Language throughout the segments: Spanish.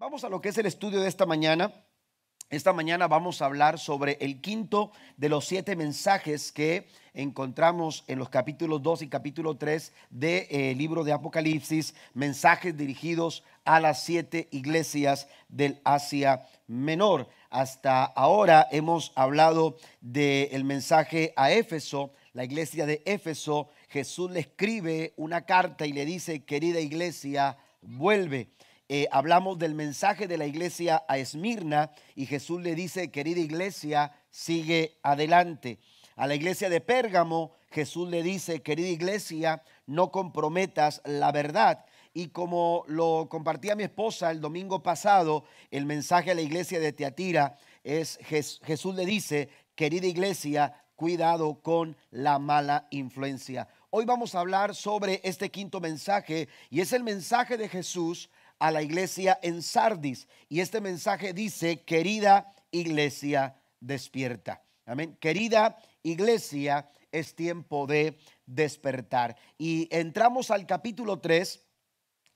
Vamos a lo que es el estudio de esta mañana. Esta mañana vamos a hablar sobre el quinto de los siete mensajes que encontramos en los capítulos 2 y capítulo 3 del de, eh, libro de Apocalipsis, mensajes dirigidos a las siete iglesias del Asia Menor. Hasta ahora hemos hablado del mensaje a Éfeso, la iglesia de Éfeso. Jesús le escribe una carta y le dice, querida iglesia, vuelve. Eh, hablamos del mensaje de la iglesia a Esmirna y Jesús le dice, querida iglesia, sigue adelante. A la iglesia de Pérgamo, Jesús le dice, querida iglesia, no comprometas la verdad. Y como lo compartía mi esposa el domingo pasado, el mensaje a la iglesia de Teatira es, Jesús le dice, querida iglesia, cuidado con la mala influencia. Hoy vamos a hablar sobre este quinto mensaje y es el mensaje de Jesús a la iglesia en Sardis. Y este mensaje dice, querida iglesia, despierta. Amén. Querida iglesia, es tiempo de despertar. Y entramos al capítulo 3.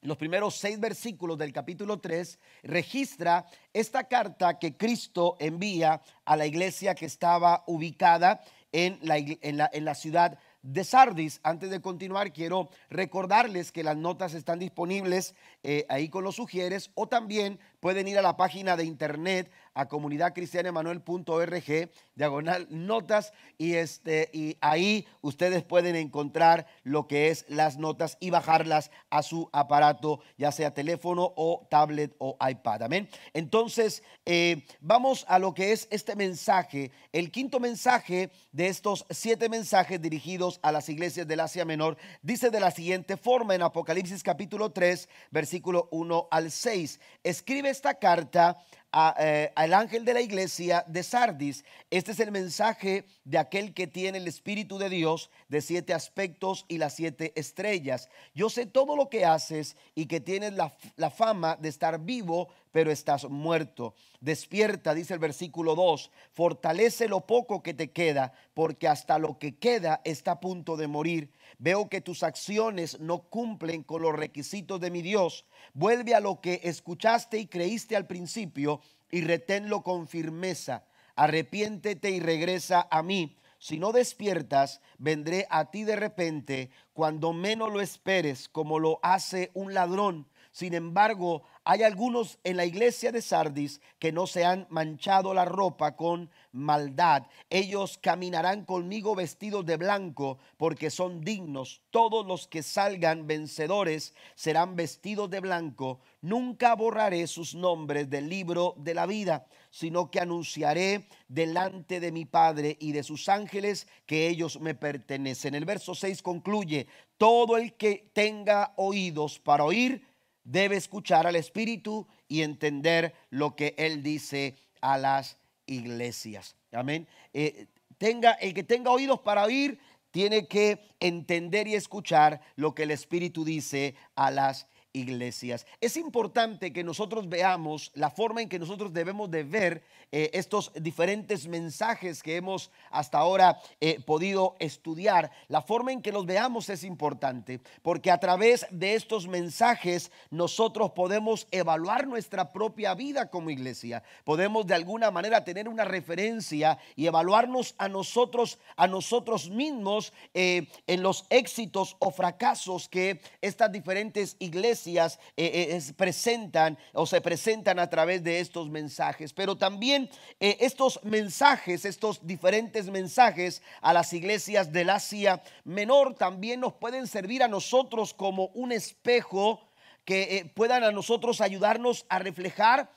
Los primeros seis versículos del capítulo 3 registra esta carta que Cristo envía a la iglesia que estaba ubicada en la, en la, en la ciudad de Sardis. Antes de continuar, quiero recordarles que las notas están disponibles eh, ahí con los sugieres o también pueden ir a la página de internet a comunidadcristianemanuel.org, diagonal notas, y, este, y ahí ustedes pueden encontrar lo que es las notas y bajarlas a su aparato, ya sea teléfono o tablet o iPad. Amén. Entonces, eh, vamos a lo que es este mensaje, el quinto mensaje de estos siete mensajes dirigidos a las iglesias del Asia Menor, dice de la siguiente forma en Apocalipsis capítulo 3, versículo 1 al 6. Escribe esta carta eh, al ángel de la iglesia de Sardis. Este es el mensaje de aquel que tiene el Espíritu de Dios de siete aspectos y las siete estrellas. Yo sé todo lo que haces y que tienes la, la fama de estar vivo, pero estás muerto. Despierta, dice el versículo 2, fortalece lo poco que te queda, porque hasta lo que queda está a punto de morir. Veo que tus acciones no cumplen con los requisitos de mi Dios. Vuelve a lo que escuchaste y creíste al principio y reténlo con firmeza. Arrepiéntete y regresa a mí. Si no despiertas, vendré a ti de repente, cuando menos lo esperes, como lo hace un ladrón. Sin embargo, hay algunos en la iglesia de Sardis que no se han manchado la ropa con maldad. Ellos caminarán conmigo vestidos de blanco porque son dignos. Todos los que salgan vencedores serán vestidos de blanco. Nunca borraré sus nombres del libro de la vida, sino que anunciaré delante de mi Padre y de sus ángeles que ellos me pertenecen. El verso 6 concluye, todo el que tenga oídos para oír, debe escuchar al Espíritu y entender lo que Él dice a las iglesias. Amén. Eh, tenga, el que tenga oídos para oír, tiene que entender y escuchar lo que el Espíritu dice a las iglesias. Es importante que nosotros veamos la forma en que nosotros debemos de ver eh, estos diferentes mensajes que hemos hasta ahora eh, podido estudiar. La forma en que los veamos es importante porque a través de estos mensajes nosotros podemos evaluar nuestra propia vida como iglesia. Podemos de alguna manera tener una referencia y evaluarnos a nosotros, a nosotros mismos eh, en los éxitos o fracasos que estas diferentes iglesias eh, eh, presentan o se presentan a través de estos mensajes. Pero también eh, estos mensajes, estos diferentes mensajes a las iglesias del Asia Menor también nos pueden servir a nosotros como un espejo que puedan a nosotros ayudarnos a reflejar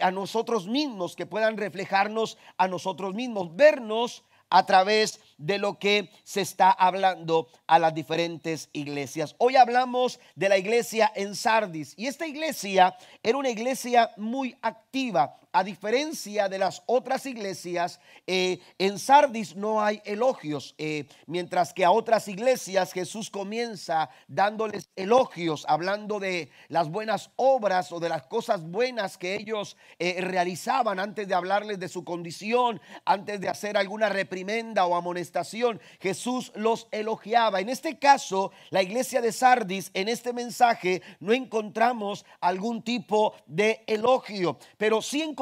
a nosotros mismos, que puedan reflejarnos a nosotros mismos, vernos a través de lo que se está hablando a las diferentes iglesias. Hoy hablamos de la iglesia en Sardis y esta iglesia era una iglesia muy activa. A diferencia de las otras iglesias, eh, en Sardis no hay elogios, eh, mientras que a otras iglesias Jesús comienza dándoles elogios, hablando de las buenas obras o de las cosas buenas que ellos eh, realizaban antes de hablarles de su condición, antes de hacer alguna reprimenda o amonestación, Jesús los elogiaba. En este caso, la iglesia de Sardis, en este mensaje, no encontramos algún tipo de elogio, pero sí encontramos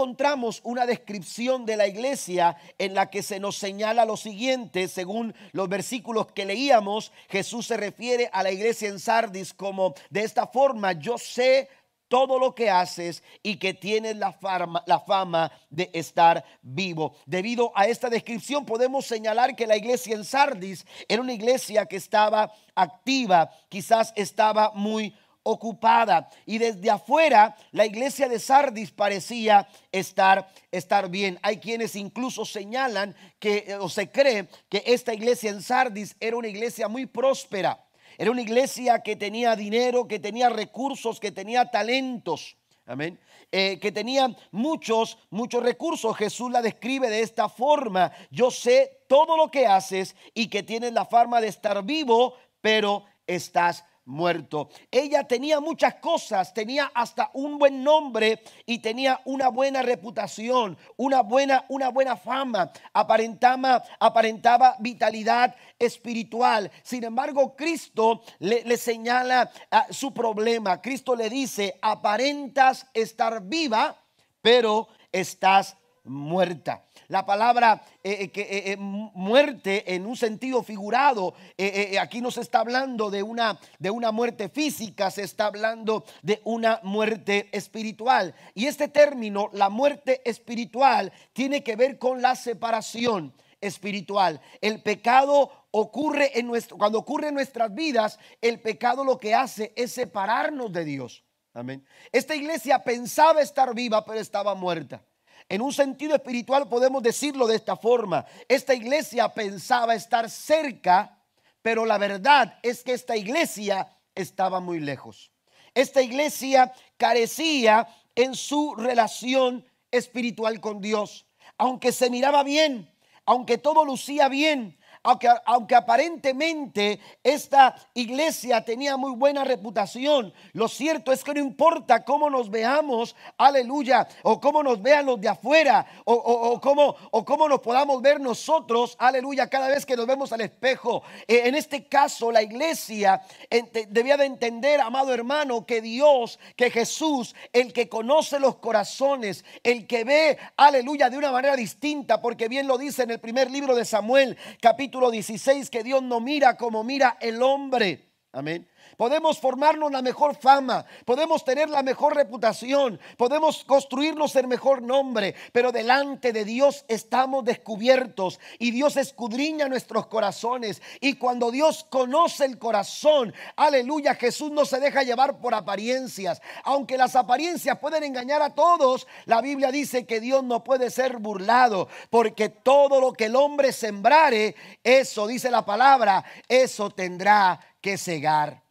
una descripción de la iglesia en la que se nos señala lo siguiente, según los versículos que leíamos, Jesús se refiere a la iglesia en Sardis como de esta forma, yo sé todo lo que haces y que tienes la fama, de estar vivo. Debido a esta descripción podemos señalar que la iglesia en Sardis era una iglesia que estaba activa, quizás estaba muy ocupada y desde afuera la iglesia de Sardis parecía estar, estar bien. Hay quienes incluso señalan que eh, o se cree que esta iglesia en Sardis era una iglesia muy próspera. Era una iglesia que tenía dinero, que tenía recursos, que tenía talentos. Amén. Eh, que tenía muchos, muchos recursos. Jesús la describe de esta forma. Yo sé todo lo que haces y que tienes la forma de estar vivo, pero estás muerto. Ella tenía muchas cosas, tenía hasta un buen nombre y tenía una buena reputación, una buena, una buena fama, aparentaba, aparentaba vitalidad espiritual. Sin embargo, Cristo le, señala ah, su problema. Cristo le dice, aparentas estar viva, pero estás muerta. La palabra eh, eh, eh, muerte en un sentido figurado, aquí no se está hablando de una, de una muerte física, se está hablando de una muerte espiritual. Y este término, la muerte espiritual, tiene que ver con la separación espiritual. El pecado ocurre en nuestro, cuando ocurre en nuestras vidas, el pecado lo que hace es separarnos de Dios. Amén. Esta iglesia pensaba estar viva, pero estaba muerta. En un sentido espiritual podemos decirlo de esta forma. Esta iglesia pensaba estar cerca, pero la verdad es que esta iglesia estaba muy lejos. Esta iglesia carecía en su relación espiritual con Dios. Aunque se miraba bien, aunque todo lucía bien, aunque, aparentemente esta iglesia tenía muy buena reputación, lo cierto es que no importa cómo nos veamos, aleluya, o cómo nos vean los de afuera, o, cómo, o cómo nos podamos ver nosotros, aleluya, cada vez que nos vemos al espejo. Eh, en este caso, la iglesia debía de entender, amado hermano, que Dios, que Jesús, el que conoce los corazones, el que ve, aleluya, de una manera distinta, porque bien lo dice en el primer libro de Samuel, capítulo capítulo 16 que Dios no mira como mira el hombre. Amén. Podemos formarnos la mejor fama, podemos tener la mejor reputación, podemos construirnos el mejor nombre, pero delante de Dios estamos descubiertos y Dios escudriña nuestros corazones. Y cuando Dios conoce el corazón, aleluya, Jesús no se deja llevar por apariencias. Aunque las apariencias pueden engañar a todos, la Biblia dice que Dios no puede ser burlado, porque todo lo que el hombre sembrare, eso dice la palabra, eso tendrá que cegar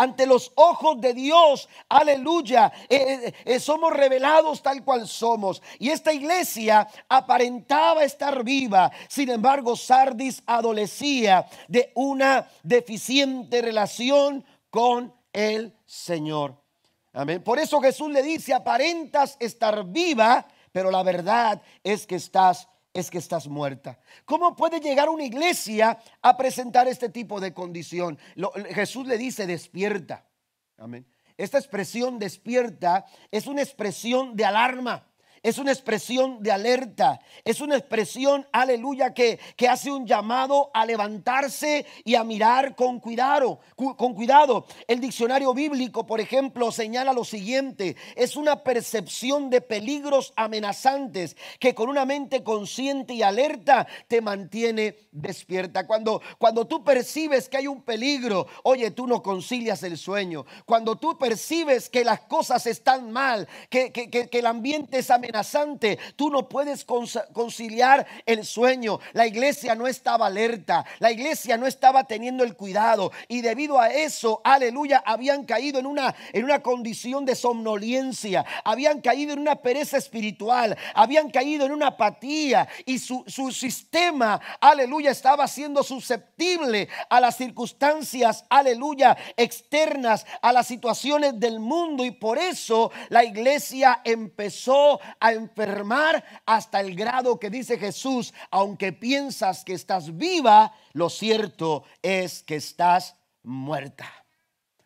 ante los ojos de Dios. Aleluya. Eh, eh, eh, somos revelados tal cual somos. Y esta iglesia aparentaba estar viva. Sin embargo, Sardis adolecía de una deficiente relación con el Señor. Amén. Por eso Jesús le dice, aparentas estar viva, pero la verdad es que estás es que estás muerta. ¿Cómo puede llegar una iglesia a presentar este tipo de condición? Jesús le dice, despierta. Amén. Esta expresión despierta es una expresión de alarma es una expresión de alerta, es una expresión, aleluya, que, que, hace un llamado a levantarse y a mirar con cuidado, con cuidado. El diccionario bíblico, por ejemplo, señala lo siguiente, es una percepción de peligros amenazantes que con una mente consciente y alerta te mantiene despierta. Cuando, cuando tú percibes que hay un peligro, oye, tú no concilias el sueño. Cuando tú percibes que las cosas están mal, que, que, que el ambiente es amenazante, Tú no puedes conciliar el sueño. La iglesia no estaba alerta. La iglesia no estaba teniendo el cuidado. Y debido a eso, aleluya, habían caído en una, en una condición de somnolencia. Habían caído en una pereza espiritual. Habían caído en una apatía. Y su, su sistema, aleluya, estaba siendo susceptible a las circunstancias, aleluya, externas, a las situaciones del mundo. Y por eso la iglesia empezó a enfermar hasta el grado que dice Jesús, aunque piensas que estás viva, lo cierto es que estás muerta.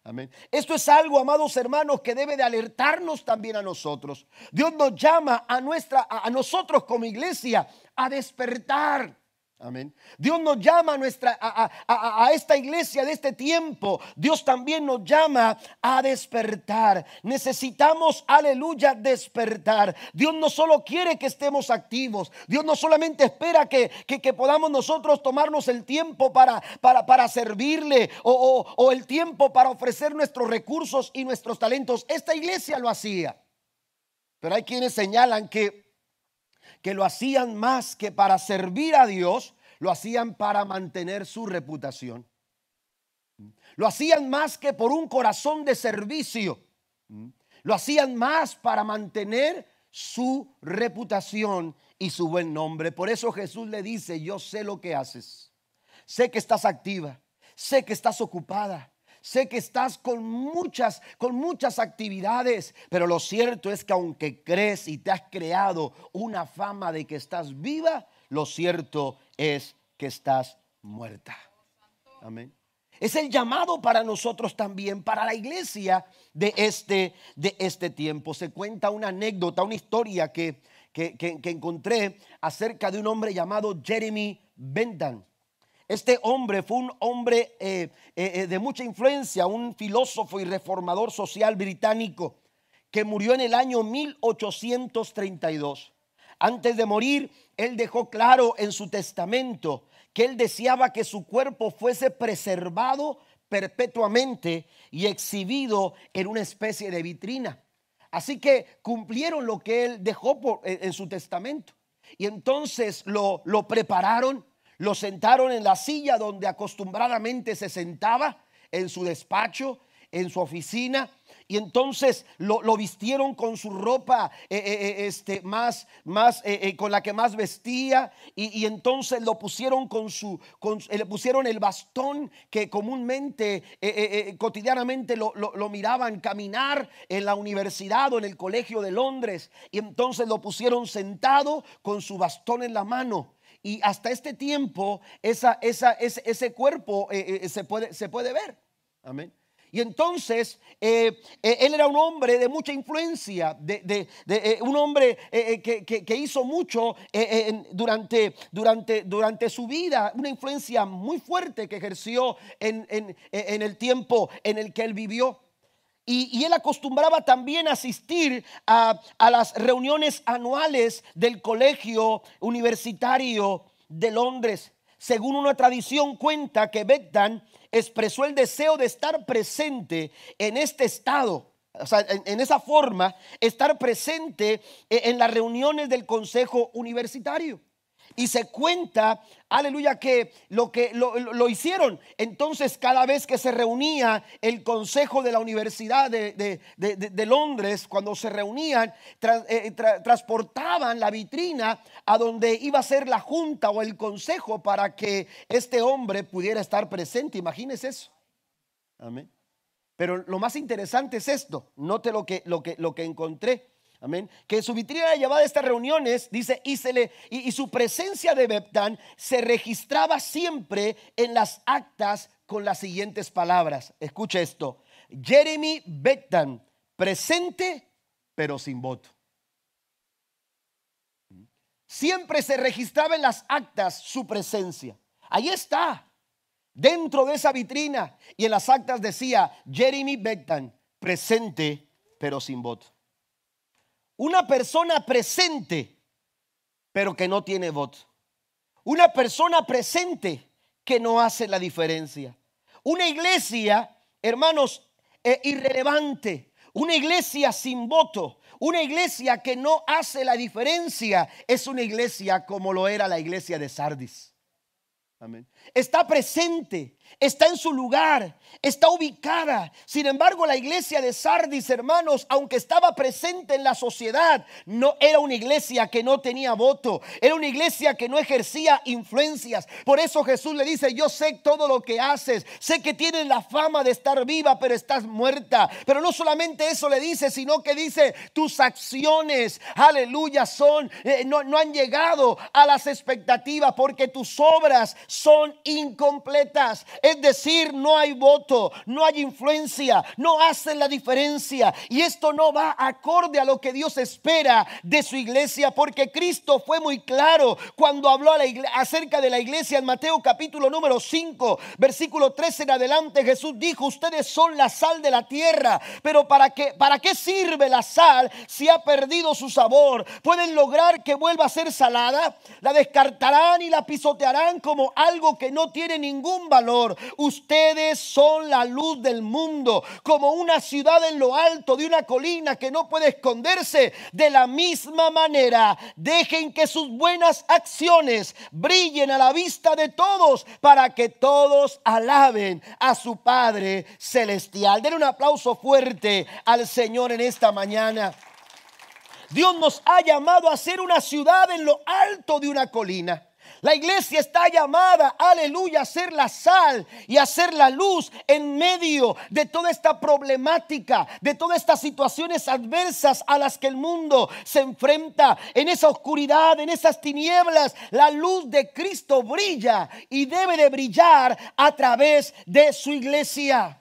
Amén. Esto es algo, amados hermanos, que debe de alertarnos también a nosotros. Dios nos llama a nuestra a nosotros como iglesia a despertar. Amén. Dios nos llama a, nuestra, a, esta iglesia de este tiempo. Dios también nos llama a despertar. Necesitamos, aleluya, despertar. Dios no solo quiere que estemos activos. Dios no solamente espera que, que, podamos nosotros tomarnos el tiempo para, para, para servirle o, o el tiempo para ofrecer nuestros recursos y nuestros talentos. Esta iglesia lo hacía. Pero hay quienes señalan que que lo hacían más que para servir a Dios, lo hacían para mantener su reputación. Lo hacían más que por un corazón de servicio. Lo hacían más para mantener su reputación y su buen nombre. Por eso Jesús le dice, yo sé lo que haces. Sé que estás activa. Sé que estás ocupada. Sé que estás con muchas, con muchas actividades, pero lo cierto es que aunque crees y te has creado una fama de que estás viva, lo cierto es que estás muerta. Amén. Es el llamado para nosotros también, para la iglesia de este, de este tiempo. Se cuenta una anécdota, una historia que, que, que encontré acerca de un hombre llamado Jeremy Bentham. Este hombre fue un hombre eh, eh, eh, de mucha influencia, un filósofo y reformador social británico que murió en el año 1832. Antes de morir, él dejó claro en su testamento que él deseaba que su cuerpo fuese preservado perpetuamente y exhibido en una especie de vitrina. Así que cumplieron lo que él dejó en, su testamento. Y entonces lo, lo prepararon lo sentaron en la silla donde acostumbradamente se sentaba, en su despacho, en su oficina, y entonces lo, vistieron con su ropa eh, eh, eh, este, más, más con la que más vestía, y, entonces lo pusieron con su, le pusieron el bastón que comúnmente, cotidianamente lo, lo miraban caminar en la universidad o en el colegio de Londres, y entonces lo pusieron sentado con su bastón en la mano y hasta este tiempo esa, ese, cuerpo eh, eh, se, puede, se puede ver. Amén. Y entonces eh, él era un hombre de mucha influencia, de, un hombre que, hizo mucho durante, durante, durante su vida, una influencia muy fuerte que ejerció en, en el tiempo en el que él vivió. Y, él acostumbraba también asistir a, las reuniones anuales del colegio universitario de Londres. Según una tradición cuenta que Beckham expresó el deseo de estar presente en este estado, o sea, en, esa forma, estar presente en las reuniones del consejo universitario. Y se cuenta, aleluya, que lo que lo, hicieron. Entonces, cada vez que se reunía el consejo de la Universidad de, Londres, cuando se reunían, eh, transportaban la vitrina a donde iba a ser la junta o el consejo para que este hombre pudiera estar presente. Imagínese eso. Amén. Pero lo más interesante es esto. Note lo que, lo que, lo que encontré. Amén. Que su vitrina llevada a estas reuniones, dice, y, y, su presencia de Beptán se registraba siempre en las actas con las siguientes palabras. Escucha esto. Jeremy Beptán, presente pero sin voto. Siempre se registraba en las actas su presencia. Ahí está, dentro de esa vitrina. Y en las actas decía, Jeremy Beptán, presente pero sin voto. Una persona presente, pero que no tiene voto. Una persona presente que no hace la diferencia. Una iglesia, hermanos, eh, irrelevante. Una iglesia sin voto. Una iglesia que no hace la diferencia. Es una iglesia como lo era la iglesia de Sardis. Amén. Está presente, está en su lugar, está ubicada. Sin embargo, la iglesia de Sardis, hermanos, aunque estaba presente en la sociedad, no era una iglesia que no tenía voto, era una iglesia que no ejercía influencias. Por eso Jesús le dice, yo sé todo lo que haces, sé que tienes la fama de estar viva, pero estás muerta. Pero no solamente eso le dice, sino que dice, tus acciones, aleluya, son, eh, no, no han llegado a las expectativas porque tus obras son incompletas. Es decir, no hay voto, no hay influencia, no hacen la diferencia. Y esto no va acorde a lo que Dios espera de su iglesia, porque Cristo fue muy claro cuando habló acerca de la iglesia en Mateo capítulo número 5, versículo 13 en adelante. Jesús dijo, ustedes son la sal de la tierra, pero ¿para qué, ¿para qué sirve la sal si ha perdido su sabor? ¿Pueden lograr que vuelva a ser salada? La descartarán y la pisotearán como algo que no tiene ningún valor. Ustedes son la luz del mundo, como una ciudad en lo alto de una colina que no puede esconderse. De la misma manera, dejen que sus buenas acciones brillen a la vista de todos para que todos alaben a su Padre celestial. Den un aplauso fuerte al Señor en esta mañana. Dios nos ha llamado a ser una ciudad en lo alto de una colina. La iglesia está llamada, aleluya, a ser la sal y a ser la luz en medio de toda esta problemática, de todas estas situaciones adversas a las que el mundo se enfrenta. En esa oscuridad, en esas tinieblas, la luz de Cristo brilla y debe de brillar a través de su iglesia.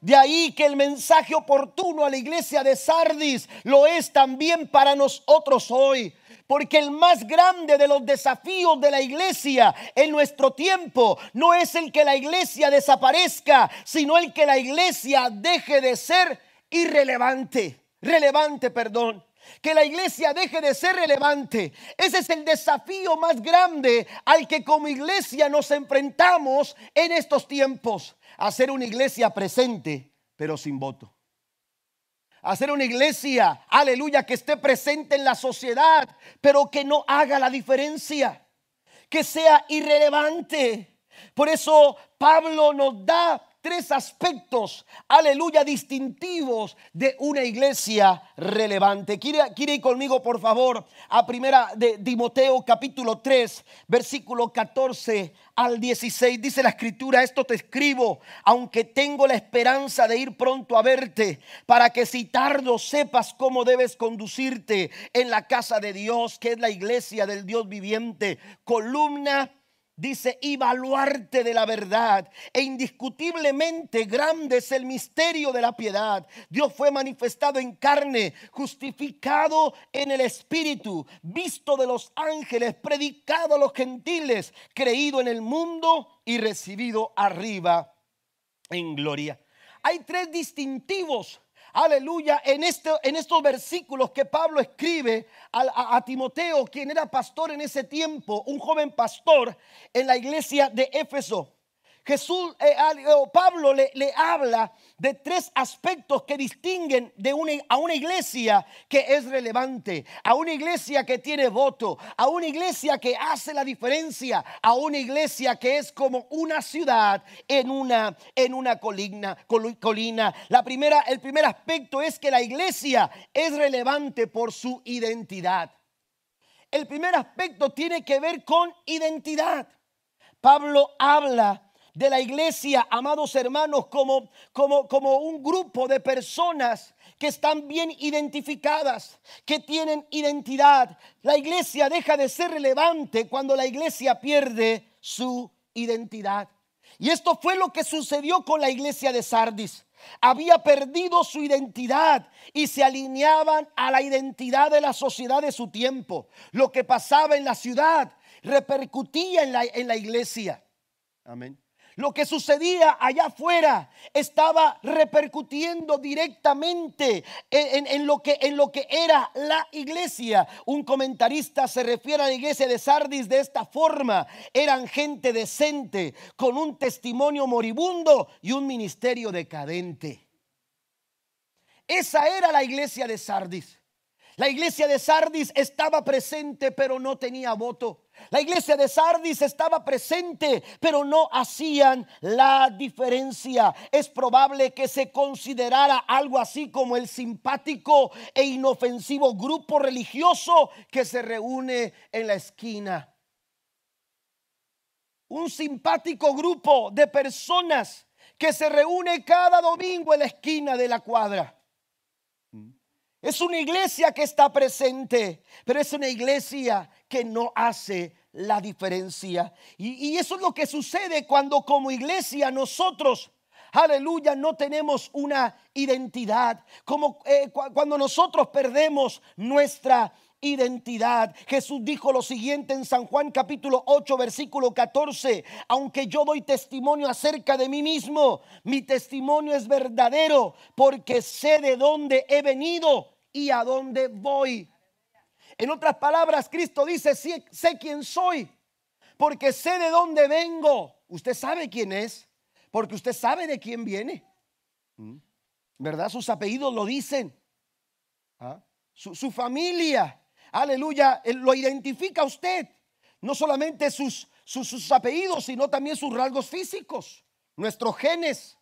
De ahí que el mensaje oportuno a la iglesia de Sardis lo es también para nosotros hoy. Porque el más grande de los desafíos de la iglesia en nuestro tiempo no es el que la iglesia desaparezca, sino el que la iglesia deje de ser irrelevante. Relevante, perdón. Que la iglesia deje de ser relevante. Ese es el desafío más grande al que como iglesia nos enfrentamos en estos tiempos. Hacer una iglesia presente, pero sin voto hacer una iglesia, aleluya, que esté presente en la sociedad, pero que no haga la diferencia, que sea irrelevante. Por eso Pablo nos da tres aspectos, aleluya, distintivos de una iglesia relevante. ¿Quiere, quiere ir conmigo, por favor, a primera de Timoteo capítulo 3, versículo 14 al 16? Dice la escritura, esto te escribo, aunque tengo la esperanza de ir pronto a verte, para que si tardo sepas cómo debes conducirte en la casa de Dios, que es la iglesia del Dios viviente, columna dice, evaluarte de la verdad. E indiscutiblemente grande es el misterio de la piedad. Dios fue manifestado en carne, justificado en el Espíritu, visto de los ángeles, predicado a los gentiles, creído en el mundo y recibido arriba en gloria. Hay tres distintivos aleluya, en, este, en estos versículos que Pablo escribe a, a, Timoteo, quien era pastor en ese tiempo, un joven pastor en la iglesia de Éfeso. Jesús, eh, Pablo le, le, habla de tres aspectos que distinguen de a una iglesia que es relevante, a una iglesia que tiene voto, a una iglesia que hace la diferencia, a una iglesia que es como una ciudad en una, en una colina, colina. La primera, el primer aspecto es que la iglesia es relevante por su identidad. El primer aspecto tiene que ver con identidad. Pablo habla de la iglesia, amados hermanos, como, como, como un grupo de personas que están bien identificadas, que tienen identidad. La iglesia deja de ser relevante cuando la iglesia pierde su identidad. Y esto fue lo que sucedió con la iglesia de Sardis. Había perdido su identidad y se alineaban a la identidad de la sociedad de su tiempo. Lo que pasaba en la ciudad repercutía en la, en la iglesia. Amén. Lo que sucedía allá afuera estaba repercutiendo directamente en, lo que, en lo que era la iglesia. Un comentarista se refiere a la iglesia de Sardis de esta forma. Eran gente decente, con un testimonio moribundo y un ministerio decadente. Esa era la iglesia de Sardis. La iglesia de Sardis estaba presente pero no tenía voto. La iglesia de Sardis estaba presente, pero no hacían la diferencia. Es probable que se considerara algo así como el simpático e inofensivo grupo religioso que se reúne en la esquina. Un simpático grupo de personas que se reúne cada domingo en la esquina de la cuadra. Es una iglesia que está presente, pero es una iglesia que no hace la diferencia. Y, eso es lo que sucede cuando como iglesia nosotros, aleluya, no tenemos una identidad. Como eh, cuando nosotros perdemos nuestra identidad. Jesús dijo lo siguiente en San Juan capítulo 8 versículo 14, aunque yo doy testimonio acerca de mí mismo, mi testimonio es verdadero porque sé de dónde he venido y a dónde voy. En otras palabras, Cristo dice, sé, sé quién soy porque sé de dónde vengo. Usted sabe quién es porque usted sabe de quién viene. ¿Mm? ¿Verdad? Sus apellidos lo dicen. ¿Ah? Su, su familia aleluya, lo identifica usted. No solamente sus, sus, apellidos, sino también sus rasgos físicos, nuestros genes.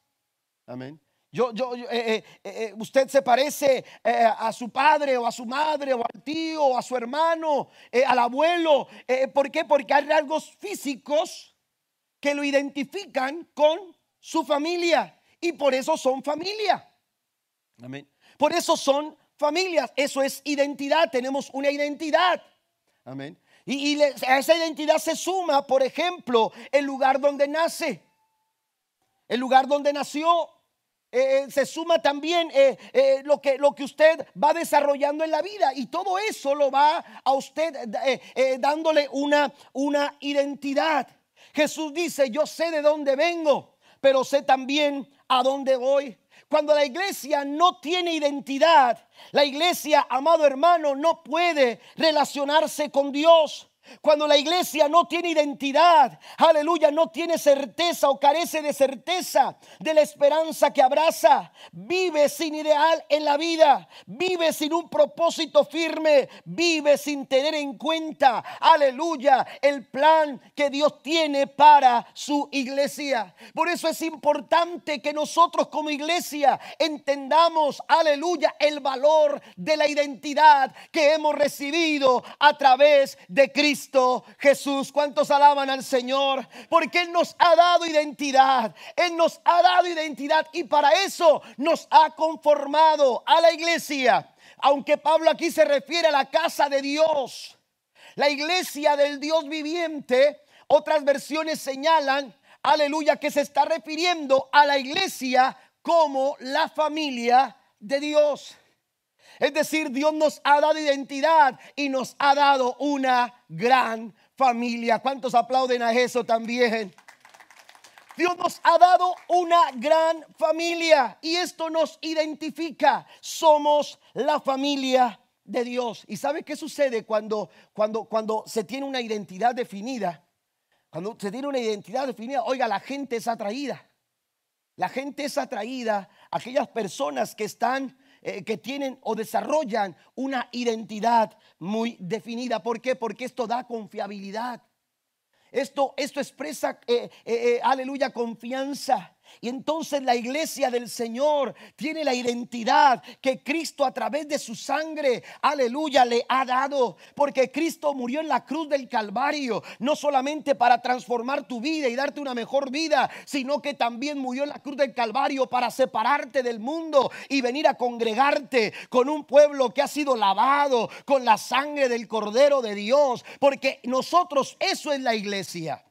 Amén. Yo, yo, eh, eh, eh, usted se parece a su padre o a su madre o al tío o a su hermano, al abuelo. ¿Por qué? Porque hay rasgos físicos que lo identifican con su familia y por eso son familia. Amén. Por eso son familias. Eso es identidad. Tenemos una identidad. Amén. Y, a esa identidad se suma, por ejemplo, el lugar donde nace. El lugar donde nació. Eh, eh, se suma también eh, lo, que, lo que usted va desarrollando en la vida. Y todo eso lo va a usted dándole una, una identidad. Jesús dice, yo sé de dónde vengo, pero sé también a dónde voy. Cuando la iglesia no tiene identidad, la iglesia, amado hermano, no puede relacionarse con Dios. Cuando la iglesia no tiene identidad, aleluya, no tiene certeza o carece de certeza de la esperanza que abraza, vive sin ideal en la vida, vive sin un propósito firme, vive sin tener en cuenta, aleluya, el plan que Dios tiene para su iglesia. Por eso es importante que nosotros como iglesia entendamos, aleluya, el valor de la identidad que hemos recibido a través de Cristo. Jesús. ¿Cuántos alaban al Señor? Porque Él nos ha dado identidad. Él nos ha dado identidad y para eso nos ha conformado a la iglesia. Aunque Pablo aquí se refiere a la casa de Dios, la iglesia del Dios viviente, otras versiones señalan, aleluya, que se está refiriendo a la iglesia como la familia de Dios. Es decir, Dios nos ha dado identidad y nos ha dado una gran familia. ¿Cuántos aplauden a eso también? Dios nos ha dado una gran familia y esto nos identifica. Somos la familia de Dios. ¿Y sabe qué sucede cuando, cuando, cuando se tiene una identidad definida? Cuando se tiene una identidad definida, oiga, la gente es atraída. La gente es atraída a aquellas personas que están eh, que tienen o desarrollan una identidad muy definida. ¿Por qué? Porque esto da confiabilidad. Esto, esto expresa, eh, eh, aleluya, confianza. Y entonces la iglesia del Señor tiene la identidad que Cristo a través de su sangre, aleluya, le ha dado. Porque Cristo murió en la cruz del Calvario, no solamente para transformar tu vida y darte una mejor vida, sino que también murió en la cruz del Calvario para separarte del mundo y venir a congregarte con un pueblo que ha sido lavado con la sangre del Cordero de Dios. Porque nosotros, eso es la iglesia.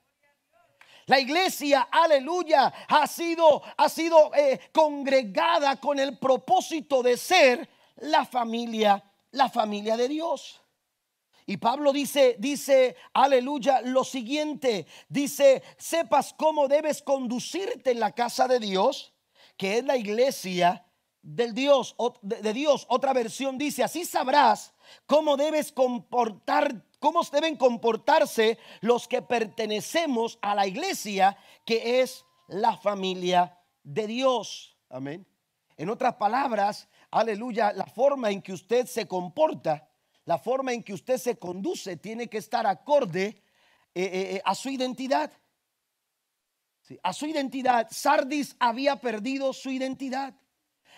La iglesia, aleluya, ha sido, ha sido eh, congregada con el propósito de ser la familia, la familia de Dios. Y Pablo dice, dice, aleluya, lo siguiente, dice, sepas cómo debes conducirte en la casa de Dios, que es la iglesia del Dios, de Dios. Otra versión dice, así sabrás cómo debes comportar, cómo deben comportarse los que pertenecemos a la iglesia, que es la familia de Dios. Amén. En otras palabras, aleluya, la forma en que usted se comporta, la forma en que usted se conduce tiene que estar acorde eh, a su identidad. a su identidad. Sardis había perdido su identidad.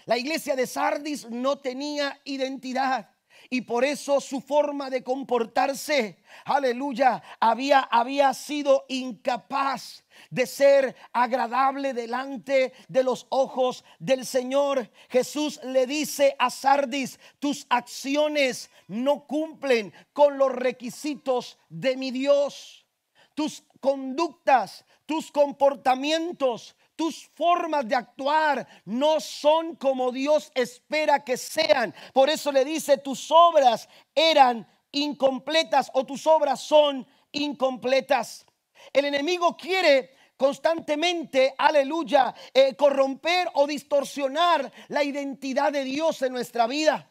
La iglesia de Sardis no tenía identidad y por eso su forma de comportarse, aleluya, había, había sido incapaz de ser agradable delante de los ojos del Señor. Jesús le dice a Sardis, tus acciones no cumplen con los requisitos de mi Dios. Tus conductas, tus comportamientos tus formas de actuar no son como Dios espera que sean. Por eso le dice, tus obras eran incompletas o tus obras son incompletas. El enemigo quiere constantemente, aleluya, eh, corromper o distorsionar la identidad de Dios en nuestra vida.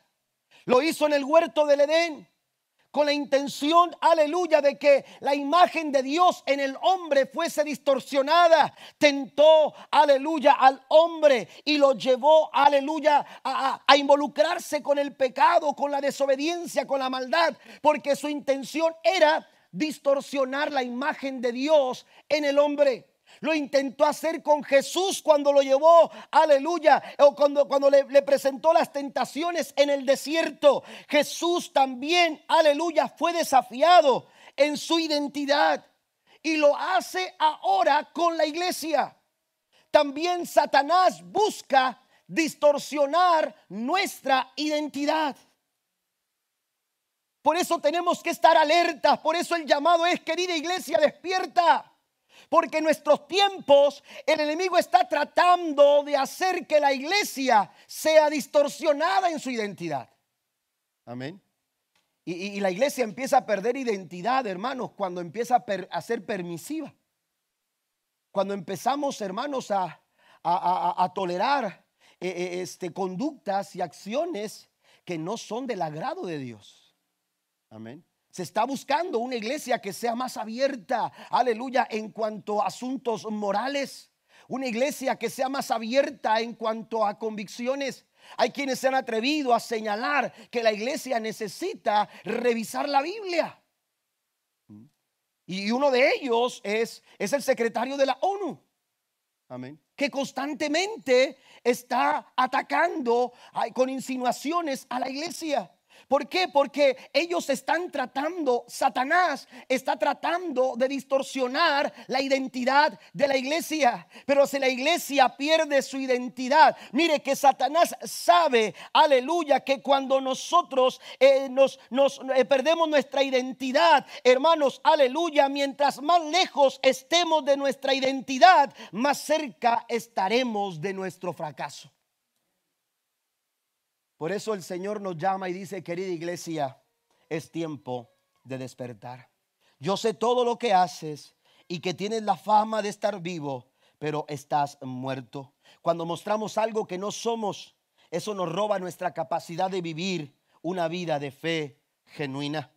Lo hizo en el huerto del Edén con la intención, aleluya, de que la imagen de Dios en el hombre fuese distorsionada. Tentó, aleluya, al hombre y lo llevó, aleluya, a, a, involucrarse con el pecado, con la desobediencia, con la maldad, porque su intención era distorsionar la imagen de Dios en el hombre. Lo intentó hacer con Jesús cuando lo llevó, aleluya, o cuando, cuando le, le, presentó las tentaciones en el desierto. Jesús también, aleluya, fue desafiado en su identidad y lo hace ahora con la iglesia. También Satanás busca distorsionar nuestra identidad. Por eso tenemos que estar alertas, por eso el llamado es, querida iglesia, despierta. Porque en nuestros tiempos el enemigo está tratando de hacer que la iglesia sea distorsionada en su identidad. Amén. Y, la iglesia empieza a perder identidad, hermanos, cuando empieza a, ser permisiva. Cuando empezamos, hermanos, a, tolerar eh, eh, este, conductas y acciones que no son del agrado de Dios. Amén. Se está buscando una iglesia que sea más abierta, aleluya, en cuanto a asuntos morales. Una iglesia que sea más abierta en cuanto a convicciones. Hay quienes se han atrevido a señalar que la iglesia necesita revisar la Biblia. Y uno de ellos es, es el secretario de la ONU. Amén. Que constantemente está atacando con insinuaciones a la iglesia. ¿Por qué? Porque ellos están tratando, Satanás está tratando de distorsionar la identidad de la iglesia. Pero si la iglesia pierde su identidad, mire que Satanás sabe, aleluya, que cuando nosotros eh, nos, eh, perdemos nuestra identidad, hermanos, aleluya, mientras más lejos estemos de nuestra identidad, más cerca estaremos de nuestro fracaso. Por eso el Señor nos llama y dice, querida iglesia, es tiempo de despertar. Yo sé todo lo que haces y que tienes la fama de estar vivo, pero estás muerto. Cuando mostramos algo que no somos, eso nos roba nuestra capacidad de vivir una vida de fe genuina.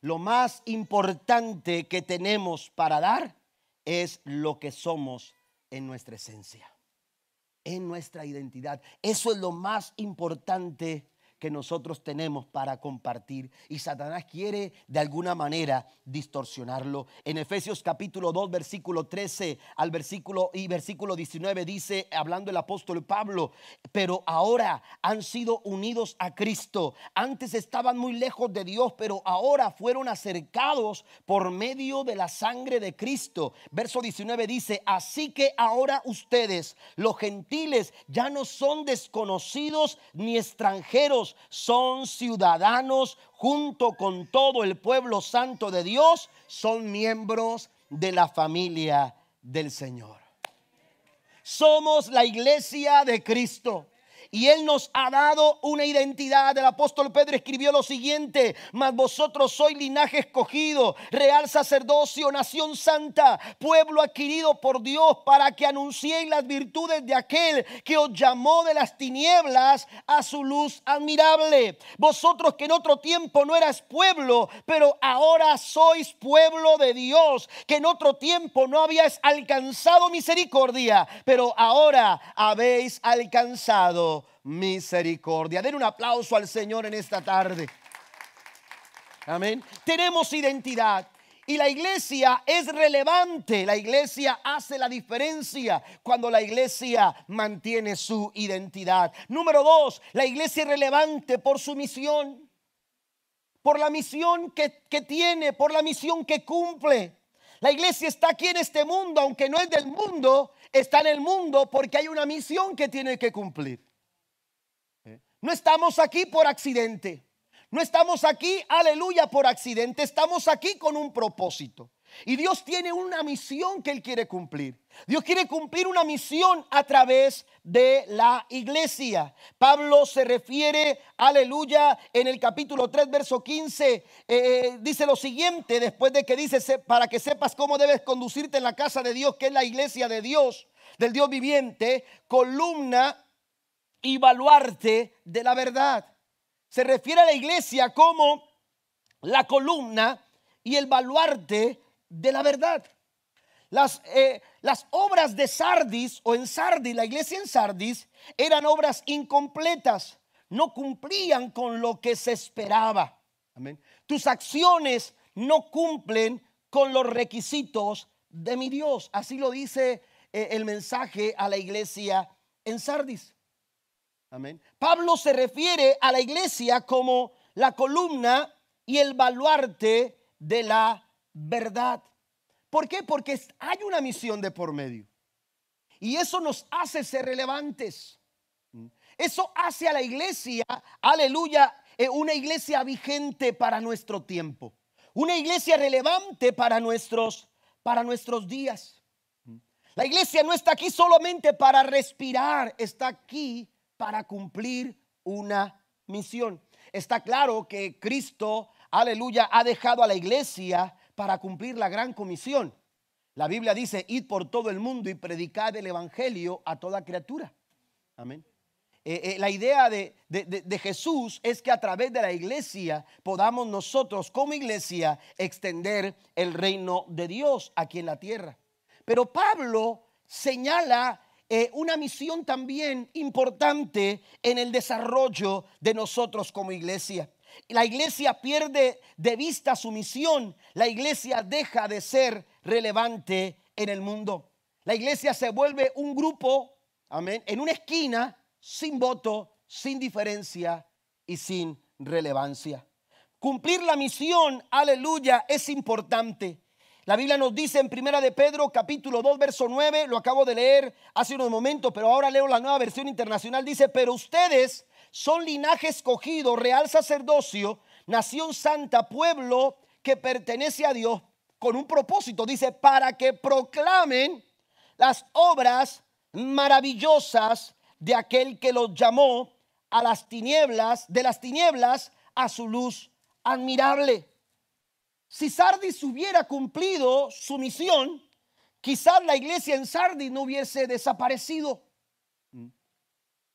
Lo más importante que tenemos para dar es lo que somos en nuestra esencia en nuestra identidad. Eso es lo más importante que nosotros tenemos para compartir. Y Satanás quiere de alguna manera distorsionarlo. En Efesios capítulo 2, versículo 13 al versículo y versículo 19 dice, hablando el apóstol Pablo, pero ahora han sido unidos a Cristo. Antes estaban muy lejos de Dios, pero ahora fueron acercados por medio de la sangre de Cristo. Verso 19 dice, así que ahora ustedes, los gentiles, ya no son desconocidos ni extranjeros son ciudadanos junto con todo el pueblo santo de Dios, son miembros de la familia del Señor. Somos la iglesia de Cristo. Y Él nos ha dado una identidad. El apóstol Pedro escribió lo siguiente, mas vosotros sois linaje escogido, real sacerdocio, nación santa, pueblo adquirido por Dios para que anunciéis las virtudes de aquel que os llamó de las tinieblas a su luz admirable. Vosotros que en otro tiempo no eras pueblo, pero ahora sois pueblo de Dios, que en otro tiempo no habíais alcanzado misericordia, pero ahora habéis alcanzado misericordia. Den un aplauso al Señor en esta tarde. Amén. Tenemos identidad. Y la iglesia es relevante, la iglesia hace la diferencia cuando la iglesia mantiene su identidad. Número dos, la iglesia es relevante por su misión, por la misión que, que tiene, por la misión que cumple. La iglesia está aquí en este mundo, aunque no es del mundo, está en el mundo porque hay una misión que tiene que cumplir. No estamos aquí por accidente. No estamos aquí, aleluya, por accidente. Estamos aquí con un propósito. Y Dios tiene una misión que Él quiere cumplir. Dios quiere cumplir una misión a través de la iglesia. Pablo se refiere, aleluya, en el capítulo 3, verso 15, eh, dice lo siguiente, después de que dice, para que sepas cómo debes conducirte en la casa de Dios, que es la iglesia de Dios, del Dios viviente, columna y baluarte de la verdad se refiere a la iglesia como la columna y el baluarte de la verdad. Las, eh, obras de Sardis o en Sardis, la iglesia en Sardis, eran obras incompletas, no cumplían con lo que se esperaba. Amén. Tus acciones no cumplen con los requisitos de mi Dios. Así lo dice eh, el mensaje a la iglesia en Sardis. Pablo se refiere a la iglesia como la columna y el baluarte de la verdad. ¿Por qué? Porque hay una misión de por medio. Y eso nos hace ser relevantes. Eso hace a la iglesia, aleluya, eh, una iglesia vigente para nuestro tiempo. Una iglesia relevante para nuestros, para nuestros días. La iglesia no está aquí solamente para respirar, está aquí para cumplir una misión. Está claro que Cristo, aleluya, ha dejado a la iglesia para cumplir la gran comisión. La Biblia dice, id por todo el mundo y predicad el Evangelio a toda criatura. Amén. Eh, eh, la idea de, de, Jesús es que a través de la iglesia podamos nosotros como iglesia extender el reino de Dios aquí en la tierra. Pero Pablo señala eh, una misión también importante en el desarrollo de nosotros como iglesia. La iglesia pierde de vista su misión, la iglesia deja de ser relevante en el mundo. La iglesia se vuelve un grupo, amén, en una esquina, sin voto, sin diferencia y sin relevancia. Cumplir la misión, aleluya, es importante. La Biblia nos dice en Primera de Pedro, capítulo 2, verso 9, lo acabo de leer hace unos momentos, pero ahora leo la nueva versión internacional, dice, pero ustedes son linaje escogido, real sacerdocio, nación santa, pueblo que pertenece a Dios con un propósito, dice, para que proclamen las obras maravillosas de aquel que los llamó a las tinieblas, de las tinieblas a su luz admirable. Si Sardis hubiera cumplido su misión, quizás la iglesia en Sardis no hubiese desaparecido.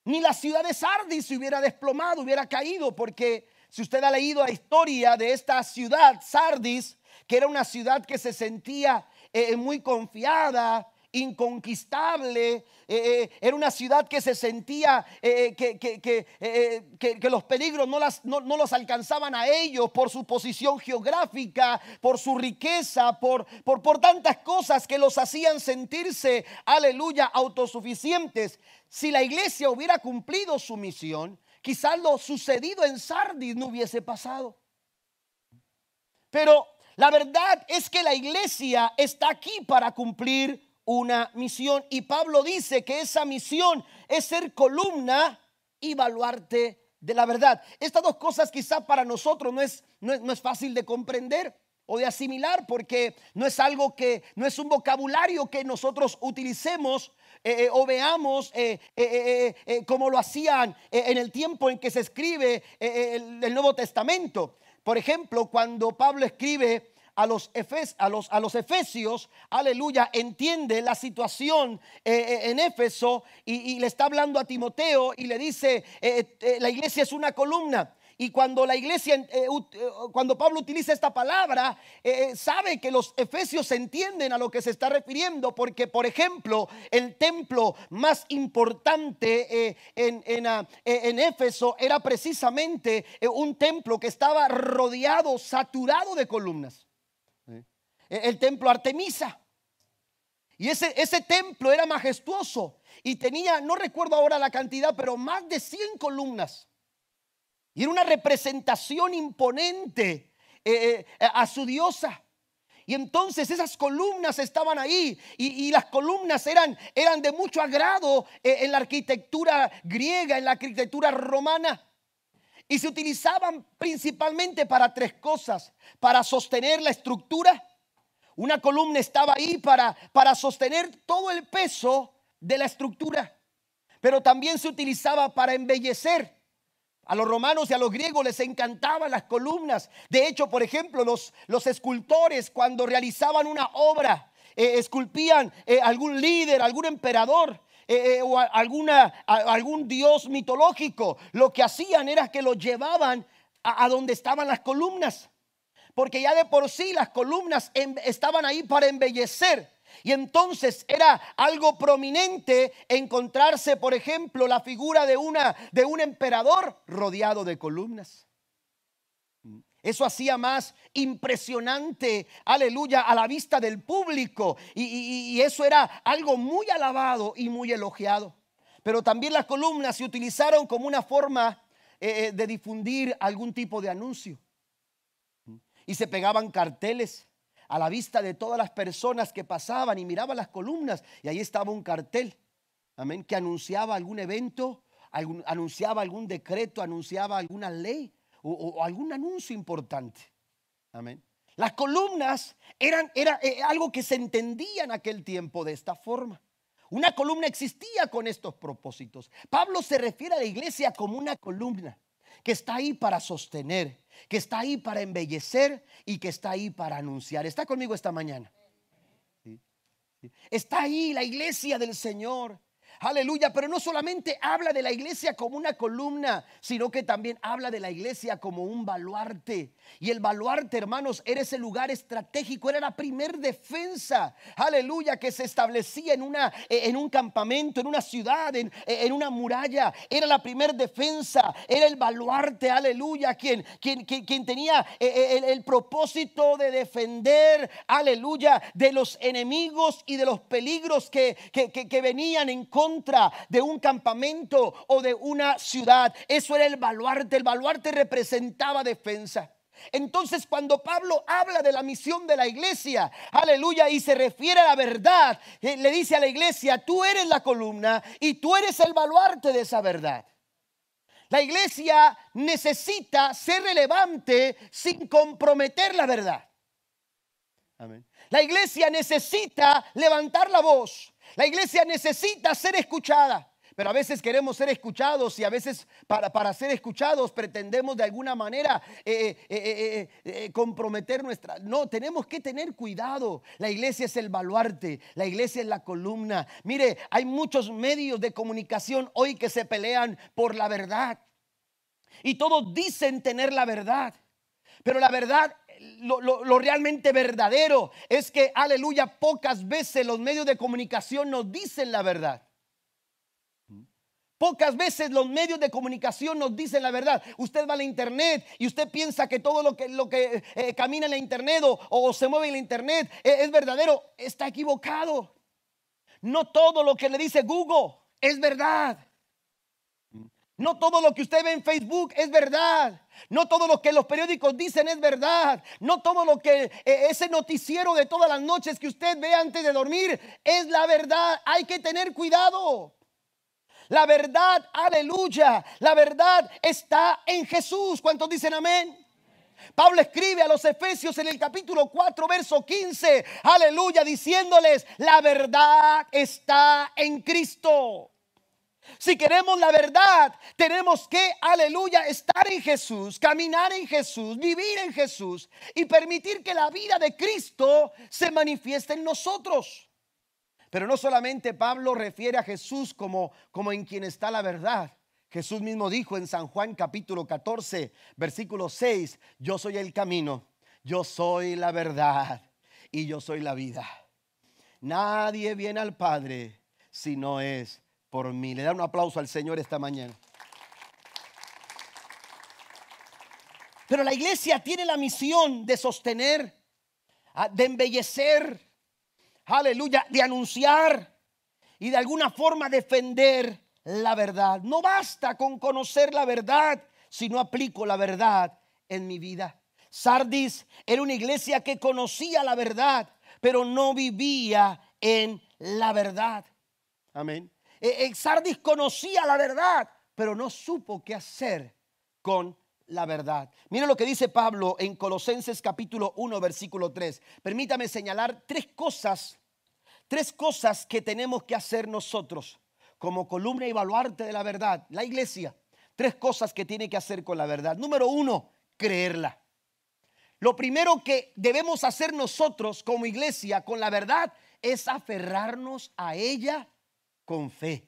Ni la ciudad de Sardis se hubiera desplomado, hubiera caído, porque si usted ha leído la historia de esta ciudad, Sardis, que era una ciudad que se sentía eh, muy confiada, inconquistable, eh, eh, era una ciudad que se sentía eh, que, los peligros no, las, no, los alcanzaban a ellos por su posición geográfica, por su riqueza, por, por, por tantas cosas que los hacían sentirse, aleluya, autosuficientes. Si la iglesia hubiera cumplido su misión, quizás lo sucedido en Sardis no hubiese pasado. Pero la verdad es que la iglesia está aquí para cumplir una misión. Y Pablo dice que esa misión es ser columna y baluarte de la verdad. Estas dos cosas quizá para nosotros no es, no es, fácil de comprender o de asimilar porque no es algo que, no es un vocabulario que nosotros utilicemos eh, eh, o veamos eh, como lo hacían en el tiempo en que se escribe el, Nuevo Testamento. Por ejemplo, cuando Pablo escribe a los, a los, a los efesios, aleluya, entiende la situación eh, eh, en Éfeso y, le está hablando a Timoteo y le dice, eh, la iglesia es una columna. Y cuando la iglesia, cuando Pablo utiliza esta palabra, sabe que los efesios entienden a lo que se está refiriendo, porque, por ejemplo, el templo más importante en, en, en, Éfeso era precisamente un templo que estaba rodeado, saturado de columnas. El templo Artemisa. Y ese, ese templo era majestuoso y tenía, no recuerdo ahora la cantidad, pero más de 100 columnas. Y era una representación imponente eh, eh, a su diosa. Y entonces esas columnas estaban ahí y, las columnas eran, eran, de mucho agrado eh, en la arquitectura griega, en la arquitectura romana. Y se utilizaban principalmente para tres cosas. Para sostener la estructura. Una columna estaba ahí para, para sostener todo el peso de la estructura. Pero también se utilizaba para embellecer. A los romanos y a los griegos les encantaban las columnas. De hecho, por ejemplo, los, los escultores cuando realizaban una obra, eh, esculpían eh, algún líder, algún emperador, eh, o alguna, algún dios mitológico, lo que hacían era que lo llevaban a, donde estaban las columnas. Porque ya de por sí las columnas em, estaban ahí para embellecer. Y entonces era algo prominente encontrarse, por ejemplo, la figura de, una, de un emperador rodeado de columnas. Eso hacía más impresionante, aleluya, a la vista del público. Y, eso era algo muy alabado y muy elogiado. Pero también las columnas se utilizaron como una forma eh, eh, de difundir algún tipo de anuncio. Y se pegaban carteles a la vista de todas las personas que pasaban y miraban las columnas y ahí estaba un cartel, amén, que anunciaba algún evento, anunciaba algún decreto, anunciaba alguna ley o, algún anuncio importante. Amén. Las columnas eran era, eh, algo que se entendía en aquel tiempo de esta forma. Una columna existía con estos propósitos. Pablo se refiere a la iglesia como una columna que está ahí para sostener, que está ahí para embellecer y que está ahí para anunciar. ¿Está conmigo esta mañana? Está ahí la iglesia del Señor. Aleluya, pero no solamente habla de la iglesia como una columna, sino que también habla de la iglesia como un baluarte. Y el baluarte, hermanos, era ese lugar estratégico, era la primer defensa, aleluya, que se establecía en, una, en un campamento, en una ciudad, en, en una muralla. Era la primer defensa, era el baluarte, aleluya, quien, quien, quien, tenía eh, eh, el, el propósito de defender, aleluya, de los enemigos y de los peligros que, que, que venían en contra de un campamento o de una ciudad. Eso era el baluarte. El baluarte representaba defensa. Entonces cuando Pablo habla de la misión de la iglesia, aleluya, y se refiere a la verdad, eh, le dice a la iglesia, tú eres la columna y tú eres el baluarte de esa verdad. La iglesia necesita ser relevante sin comprometer la verdad. La iglesia necesita levantar la voz. La iglesia necesita ser escuchada. Pero a veces queremos ser escuchados y a veces para, para ser escuchados pretendemos de alguna manera eh, eh, eh, comprometer nuestra... No, tenemos que tener cuidado. La iglesia es el baluarte, la iglesia es la columna. Mire, hay muchos medios de comunicación hoy que se pelean por la verdad. Y todos dicen tener la verdad. Pero la verdad lo, realmente verdadero es que, aleluya, pocas veces los medios de comunicación nos dicen la verdad. Pocas veces los medios de comunicación nos dicen la verdad. Usted va a la internet y usted piensa que todo lo que, lo que eh, camina en la internet o, se mueve en la internet es, es verdadero. Está equivocado. No todo lo que le dice Google es verdad. No todo lo que usted ve en Facebook es verdad. No todo lo que los periódicos dicen es verdad. No todo lo que eh, ese noticiero de todas las noches que usted ve antes de dormir es la verdad. Hay que tener cuidado. La verdad, aleluya. La verdad está en Jesús. ¿Cuántos dicen amén? Pablo escribe a los Efesios en el capítulo 4, verso 15, aleluya, diciéndoles, la verdad está en Cristo. Si queremos la verdad, tenemos que, aleluya, estar en Jesús, caminar en Jesús, vivir en Jesús y permitir que la vida de Cristo se manifieste en nosotros. Pero no solamente Pablo refiere a Jesús como, como en quien está la verdad. Jesús mismo dijo en San Juan capítulo 14, versículo 6, yo soy el camino, yo soy la verdad y yo soy la vida. Nadie viene al Padre si no es por mí. Le da un aplauso al Señor esta mañana. Pero la iglesia tiene la misión de sostener, ah, de embellecer, aleluya, de anunciar y de alguna forma defender la verdad. No basta con conocer la verdad si no aplico la verdad en mi vida. Sardis era una iglesia que conocía la verdad, pero no vivía en la verdad. Amén. Eh, Sardis conocía la verdad, pero no supo qué hacer con la verdad. Mira lo que dice Pablo en Colosenses capítulo 1, versículo 3. Permítame señalar tres cosas, tres cosas que tenemos que hacer nosotros como columna y baluarte de la verdad, la iglesia. Tres cosas que tiene que hacer con la verdad. Número uno, creerla. Lo primero que debemos hacer nosotros como iglesia con la verdad es aferrarnos a ella con fe.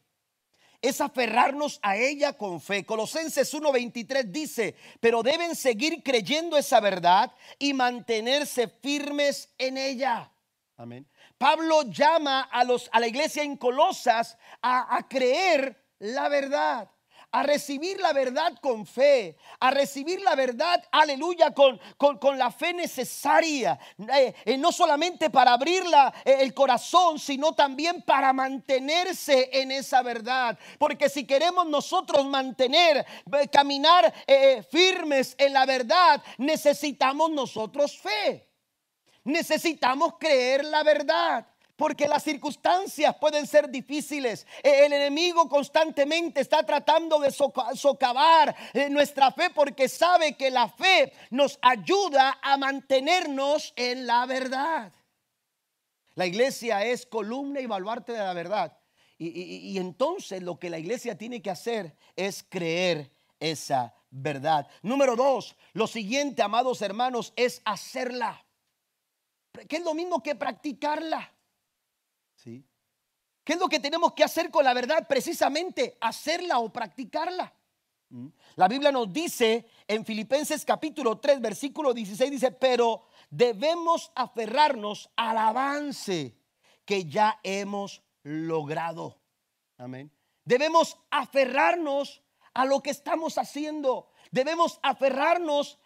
Es aferrarnos a ella con fe. Colosenses 1:23 dice, pero deben seguir creyendo esa verdad y mantenerse firmes en ella. Amén. Pablo llama a, los, a la iglesia en Colosas a, a creer la verdad a recibir la verdad con fe, a recibir la verdad, aleluya, con, con, la fe necesaria, eh, eh, no solamente para abrir eh, el corazón, sino también para mantenerse en esa verdad. Porque si queremos nosotros mantener, caminar firmes en la verdad, necesitamos nosotros fe. Necesitamos creer la verdad porque las circunstancias pueden ser difíciles. E, el enemigo constantemente está tratando de socavar eh, nuestra fe porque sabe que la fe nos ayuda a mantenernos en la verdad. La iglesia es columna y baluarte de la verdad. Y, y entonces lo que la iglesia tiene que hacer es creer esa verdad. Número dos, lo siguiente, amados hermanos, es hacerla. Que es lo mismo que practicarla. ¿Qué es lo que tenemos que hacer con la verdad? Precisamente hacerla o practicarla. ¿Mm? La Biblia nos dice en Filipenses capítulo 3, versículo 16, dice, pero debemos aferrarnos al avance que ya hemos logrado. Amén. Debemos aferrarnos a lo que estamos haciendo. Debemos aferrarnos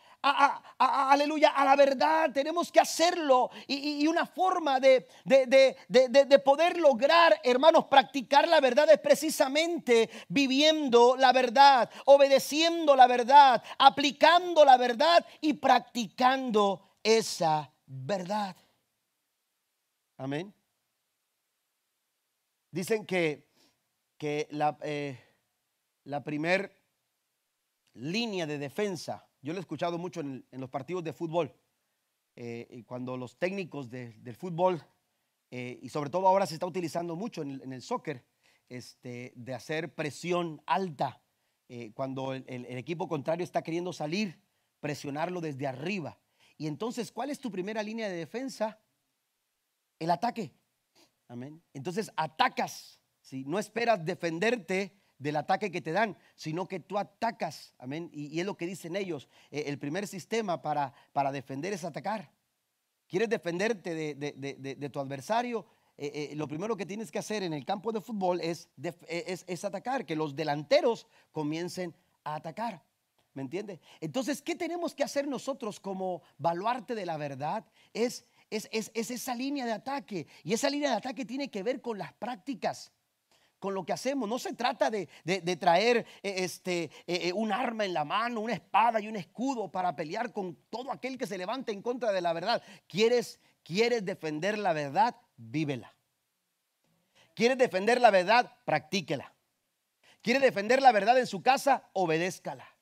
aleluya, a la verdad. Tenemos que hacerlo. Y, una forma de, de, poder lograr, hermanos, practicar la verdad es precisamente viviendo la verdad, obedeciendo la verdad, aplicando la verdad y practicando esa verdad. Amén. Dicen que, que la, eh, la primer línea de defensa yo lo he escuchado mucho en, los partidos de fútbol, eh, y cuando los técnicos del fútbol, eh, y sobre todo ahora se está utilizando mucho en el, soccer, este, de hacer presión alta, eh, cuando el, el, equipo contrario está queriendo salir, presionarlo desde arriba. Y entonces, ¿cuál es tu primera línea de defensa? El ataque. Amén. Entonces atacas, si no esperas defenderte del ataque que te dan, sino que tú atacas. Amén. Y, es lo que dicen ellos. Eh, el primer sistema para, para defender es atacar. ¿Quieres defenderte de, tu adversario? Eh, eh, lo primero que tienes que hacer en el campo de fútbol es, es, es atacar, que los delanteros comiencen a atacar. ¿Me entiendes? Entonces, ¿qué tenemos que hacer nosotros como baluarte de la verdad? Es, es, es, esa línea de ataque. Y esa línea de ataque tiene que ver con las prácticas con lo que hacemos. No se trata de, traer eh, este, eh, eh, un arma en la mano, una espada y un escudo para pelear con todo aquel que se levante en contra de la verdad. ¿Quieres, quieres defender la verdad? Vívela. ¿Quieres defender la verdad? Practíquela. ¿Quieres defender la verdad en su casa? Obedézcala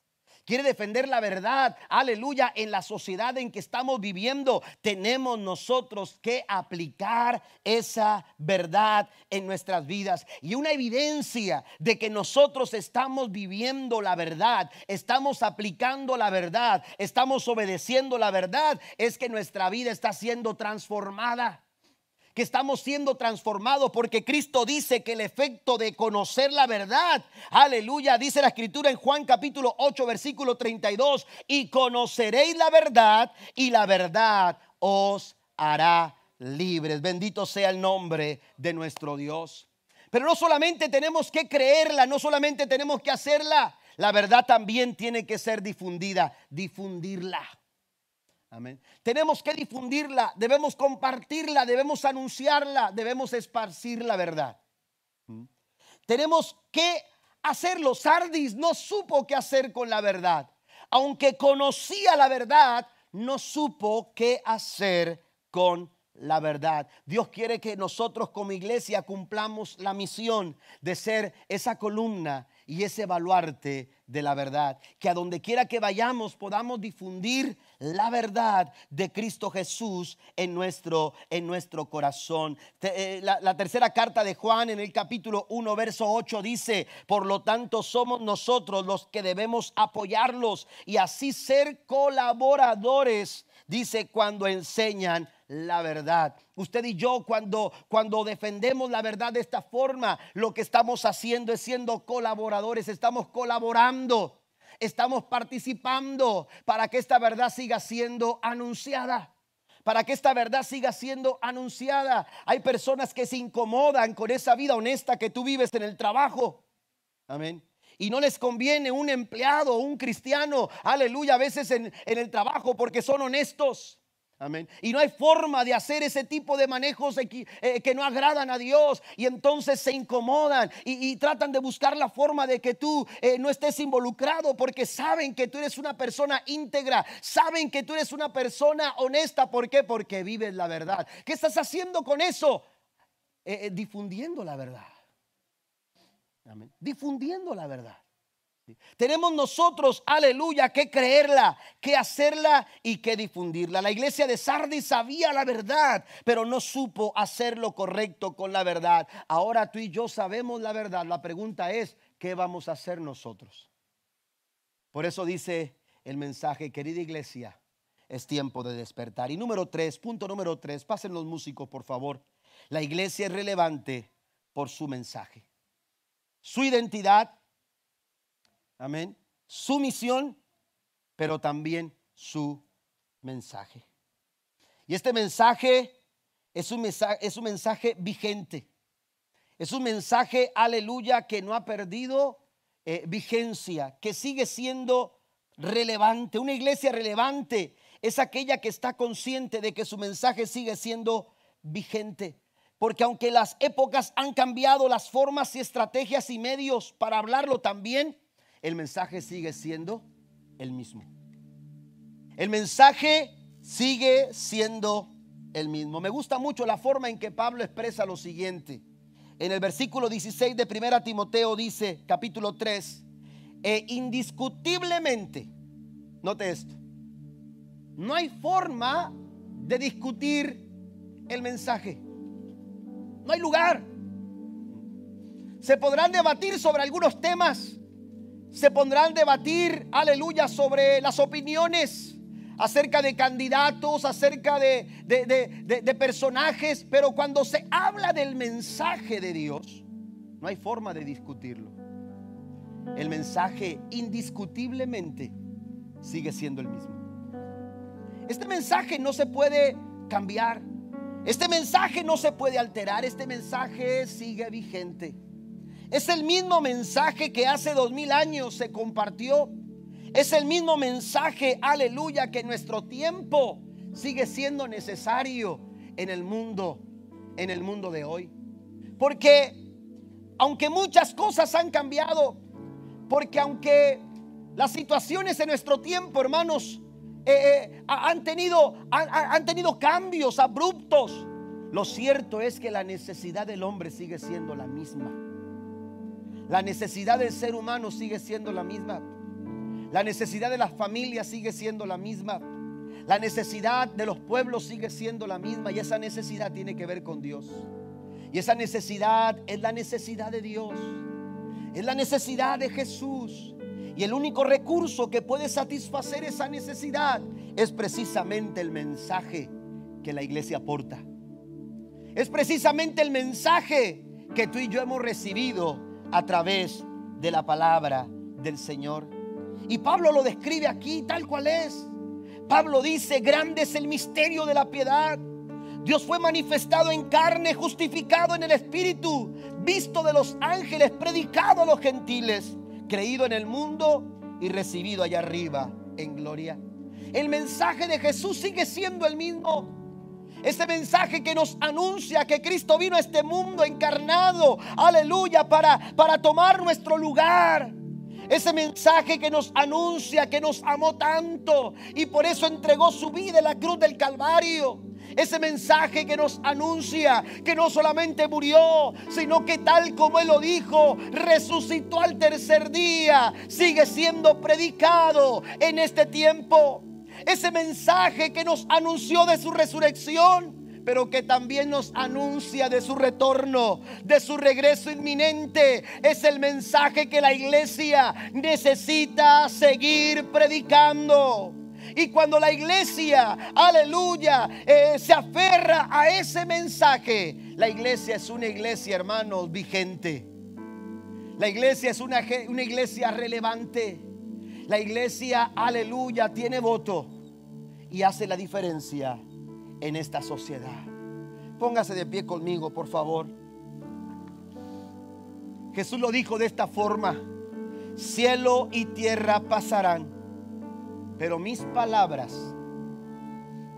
quiere defender la verdad, aleluya, en la sociedad en que estamos viviendo, tenemos nosotros que aplicar esa verdad en nuestras vidas. Y una evidencia de que nosotros estamos viviendo la verdad, estamos aplicando la verdad, estamos obedeciendo la verdad, es que nuestra vida está siendo transformada que estamos siendo transformados porque Cristo dice que el efecto de conocer la verdad, aleluya, dice la escritura en Juan capítulo 8 versículo 32, y conoceréis la verdad y la verdad os hará libres. Bendito sea el nombre de nuestro Dios. Pero no solamente tenemos que creerla, no solamente tenemos que hacerla, la verdad también tiene que ser difundida, difundirla. Tenemos que difundirla, debemos compartirla, debemos anunciarla, debemos esparcir la verdad. ¿Mm? Tenemos que hacerlo. Sardis no supo qué hacer con la verdad. Aunque conocía la verdad, no supo qué hacer con la verdad. Dios quiere que nosotros como iglesia cumplamos la misión de ser esa columna y ese baluarte de la verdad. Que a donde quiera que vayamos podamos difundir la verdad de Cristo Jesús en nuestro, en nuestro corazón. Eh, la, la tercera carta de Juan en el capítulo 1, verso 8 dice, por lo tanto somos nosotros los que debemos apoyarlos y así ser colaboradores, dice, cuando enseñan la verdad. Usted y yo cuando cuando defendemos la verdad de esta forma, lo que estamos haciendo es siendo colaboradores, estamos colaborando, estamos participando para que esta verdad siga siendo anunciada. Para que esta verdad siga siendo anunciada. Hay personas que se incomodan con esa vida honesta que tú vives en el trabajo. Amén. Y no les conviene un empleado, un cristiano, aleluya, a veces en, en el trabajo porque son honestos. Y no hay forma de hacer ese tipo de manejos eh, que no agradan a Dios. Y entonces se incomodan y, tratan de buscar la forma de que tú eh, no estés involucrado porque saben que tú eres una persona íntegra. Saben que tú eres una persona honesta. ¿Por qué? Porque vives la verdad. ¿Qué estás haciendo con eso? Eh, difundiendo la verdad. Difundiendo la verdad. Tenemos nosotros, aleluya, que creerla, que hacerla y que difundirla. La iglesia de Sardis sabía la verdad, pero no supo hacer lo correcto con la verdad. Ahora tú y yo sabemos la verdad. La pregunta es, ¿qué vamos a hacer nosotros? Por eso dice el mensaje, querida iglesia, es tiempo de despertar. Y número tres, punto número tres, pasen los músicos, por favor. La iglesia es relevante por su mensaje. Su identidad Amén. Su misión, pero también su mensaje. Y este mensaje es un mensaje, es un mensaje vigente. Es un mensaje, aleluya, que no ha perdido eh, vigencia, que sigue siendo relevante. Una iglesia relevante es aquella que está consciente de que su mensaje sigue siendo vigente. Porque aunque las épocas han cambiado las formas y estrategias y medios para hablarlo también, el mensaje sigue siendo el mismo. El mensaje sigue siendo el mismo. Me gusta mucho la forma en que Pablo expresa lo siguiente. En el versículo 16 de 1 Timoteo dice, capítulo 3, e indiscutiblemente, note esto, no hay forma de discutir el mensaje. No hay lugar. Se podrán debatir sobre algunos temas, se pondrán a debatir, aleluya, sobre las opiniones acerca de candidatos, acerca de, de, personajes, pero cuando se habla del mensaje de Dios, no hay forma de discutirlo. El mensaje indiscutiblemente sigue siendo el mismo. Este mensaje no se puede cambiar. Este mensaje no se puede alterar. Este mensaje sigue vigente. Es el mismo mensaje que hace dos mil años se compartió. Es el mismo mensaje, aleluya, que nuestro tiempo sigue siendo necesario en el mundo, en el mundo de hoy. Porque aunque muchas cosas han cambiado, porque aunque las situaciones en nuestro tiempo, hermanos, eh, eh, han, tenido, han tenido cambios abruptos, lo cierto es que la necesidad del hombre sigue siendo la misma. La necesidad del ser humano sigue siendo la misma. La necesidad de las familias sigue siendo la misma. La necesidad de los pueblos sigue siendo la misma. Y esa necesidad tiene que ver con Dios. Y esa necesidad es la necesidad de Dios. Es la necesidad de Jesús. Y el único recurso que puede satisfacer esa necesidad es precisamente el mensaje que la iglesia aporta. Es precisamente el mensaje que tú y yo hemos recibido a través de la palabra del Señor. Y Pablo lo describe aquí tal cual es. Pablo dice, grande es el misterio de la piedad. Dios fue manifestado en carne, justificado en el Espíritu, visto de los ángeles, predicado a los gentiles, creído en el mundo y recibido allá arriba en gloria. El mensaje de Jesús sigue siendo el mismo. Ese mensaje que nos anuncia que Cristo vino a este mundo encarnado, aleluya, para, para tomar nuestro lugar. Ese mensaje que nos anuncia que nos amó tanto y por eso entregó su vida en la cruz del Calvario. Ese mensaje que nos anuncia que no solamente murió, sino que tal como Él lo dijo, resucitó al tercer día, sigue siendo predicado en este tiempo. Ese mensaje que nos anunció de su resurrección pero que también nos anuncia de su retorno, de su regreso inminente. Es el mensaje que la iglesia necesita seguir predicando. Y cuando la iglesia, aleluya, eh, se aferra a ese mensaje, la iglesia es una iglesia, hermanos, vigente. La iglesia es una, una iglesia relevante. La iglesia, aleluya, tiene voto y hace la diferencia en esta sociedad. Póngase de pie conmigo, por favor. Jesús lo dijo de esta forma, cielo y tierra pasarán, pero mis palabras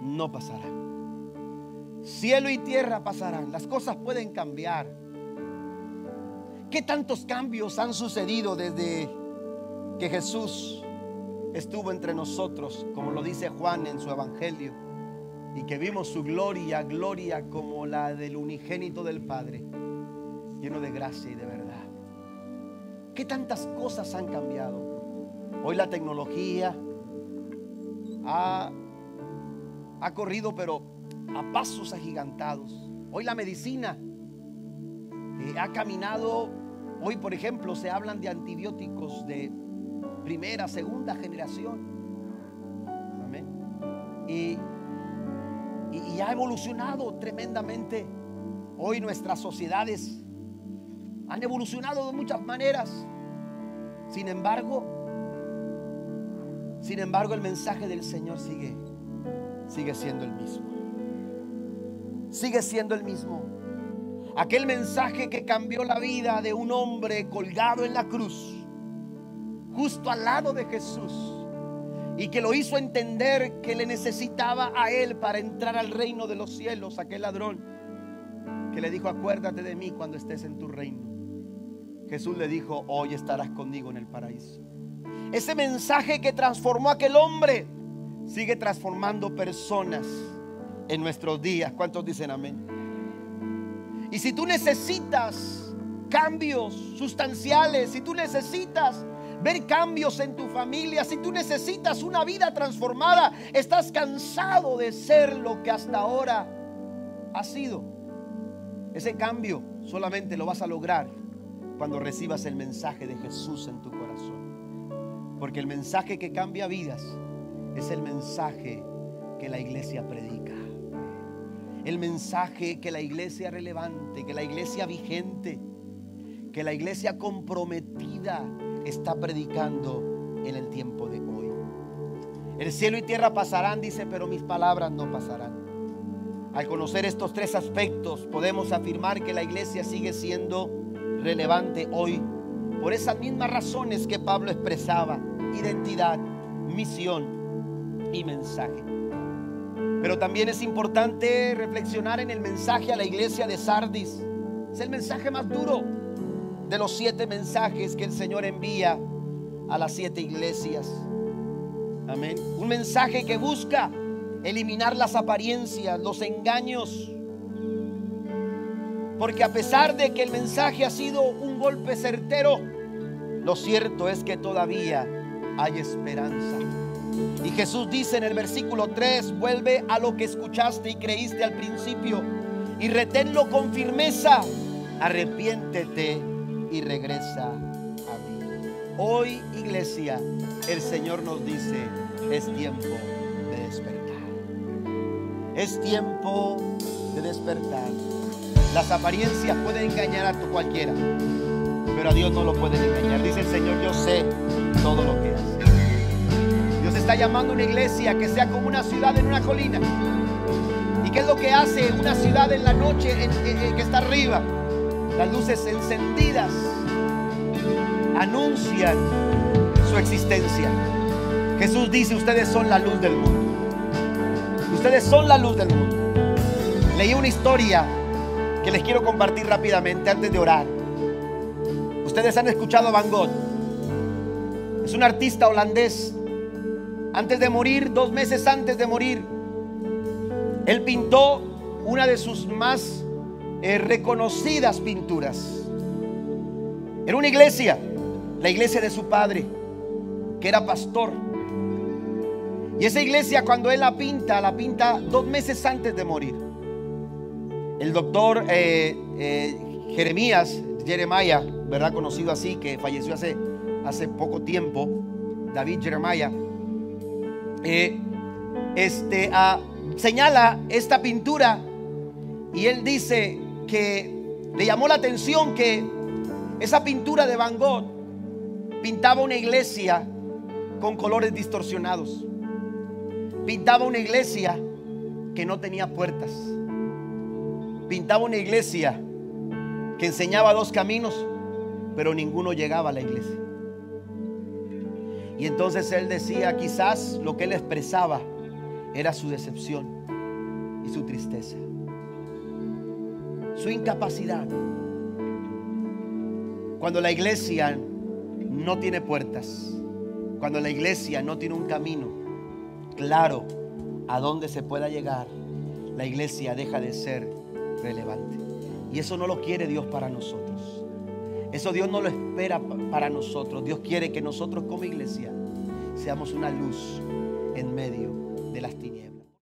no pasarán. Cielo y tierra pasarán, las cosas pueden cambiar. ¿Qué tantos cambios han sucedido desde que Jesús estuvo entre nosotros, como lo dice Juan en su Evangelio, y que vimos su gloria, gloria como la del unigénito del Padre, lleno de gracia y de verdad? ¿Qué tantas cosas han cambiado? Hoy la tecnología, ha, corrido, pero a pasos agigantados. Hoy la medicina eh, ha caminado. Hoy, por ejemplo, se hablan de antibióticos de primera, segunda generación. Amén. Y, y, y ha evolucionado tremendamente. Hoy nuestras sociedades han evolucionado de muchas maneras. Sin embargo, sin embargo, el mensaje del Señor sigue, sigue siendo el mismo. Sigue siendo el mismo. Aquel mensaje que cambió la vida de un hombre colgado en la cruz, justo al lado de Jesús, y que lo hizo entender que le necesitaba a él para entrar al reino de los cielos, aquel ladrón que le dijo, acuérdate de mí cuando estés en tu reino. Jesús le dijo, hoy estarás conmigo en el paraíso. Ese mensaje que transformó a aquel hombre sigue transformando personas en nuestros días. ¿Cuántos dicen amén? Y si tú necesitas cambios sustanciales, si tú necesitas ver cambios en tu familia, si tú necesitas una vida transformada, estás cansado de ser lo que hasta ahora has sido. Ese cambio solamente lo vas a lograr cuando recibas el mensaje de Jesús en tu corazón. Porque el mensaje que cambia vidas es el mensaje que la iglesia predica. El mensaje que la iglesia relevante, que la iglesia vigente, que la iglesia comprometida está predicando en el tiempo de hoy. El cielo y tierra pasarán, dice, pero mis palabras no pasarán. Al conocer estos tres aspectos, podemos afirmar que la iglesia sigue siendo relevante hoy por esas mismas razones que Pablo expresaba, identidad, misión y mensaje. Pero también es importante reflexionar en el mensaje a la iglesia de Sardis. Es el mensaje más duro de los siete mensajes que el Señor envía a las siete iglesias. Amén. Un mensaje que busca eliminar las apariencias, los engaños. Porque a pesar de que el mensaje ha sido un golpe certero, lo cierto es que todavía hay esperanza. Y Jesús dice en el versículo 3, vuelve a lo que escuchaste y creíste al principio y reténlo con firmeza, arrepiéntete y regresa a mí. Hoy, iglesia, el Señor nos dice, es tiempo de despertar. Es tiempo de despertar. Las apariencias pueden engañar a tu cualquiera pero a Dios no lo pueden engañar. Dice el Señor, yo sé todo lo que hace. Dios está llamando a una iglesia que sea como una ciudad en una colina. ¿Y qué es lo que hace una ciudad en la noche que está arriba? Las luces encendidas anuncian su existencia. Jesús dice, ustedes son la luz del mundo. Ustedes son la luz del mundo. Leí una historia que les quiero compartir rápidamente antes de orar. Ustedes han escuchado a Van Gogh. Es un artista holandés. Antes de morir, dos meses antes de morir, él pintó una de sus más eh, reconocidas pinturas. Era una iglesia, la iglesia de su padre, que era pastor. Y esa iglesia cuando él la pinta, la pinta dos meses antes de morir. El doctor eh, eh, Jeremías, Jeremiah, ¿verdad? Conocido así, que falleció hace, hace poco tiempo, David Jeremiah, eh, este, ah, señala esta pintura y él dice que le llamó la atención que esa pintura de Van Gogh pintaba una iglesia con colores distorsionados. Pintaba una iglesia que no tenía puertas. Pintaba una iglesia que enseñaba dos caminos, pero ninguno llegaba a la iglesia. Y entonces él decía, quizás lo que él expresaba era su decepción y su tristeza, su incapacidad. Cuando la iglesia no tiene puertas, cuando la iglesia no tiene un camino claro a dónde se pueda llegar, la iglesia deja de ser relevante. Y eso no lo quiere Dios para nosotros. Eso Dios no lo espera para nosotros. Dios quiere que nosotros como iglesia seamos una luz en medio de las tinieblas.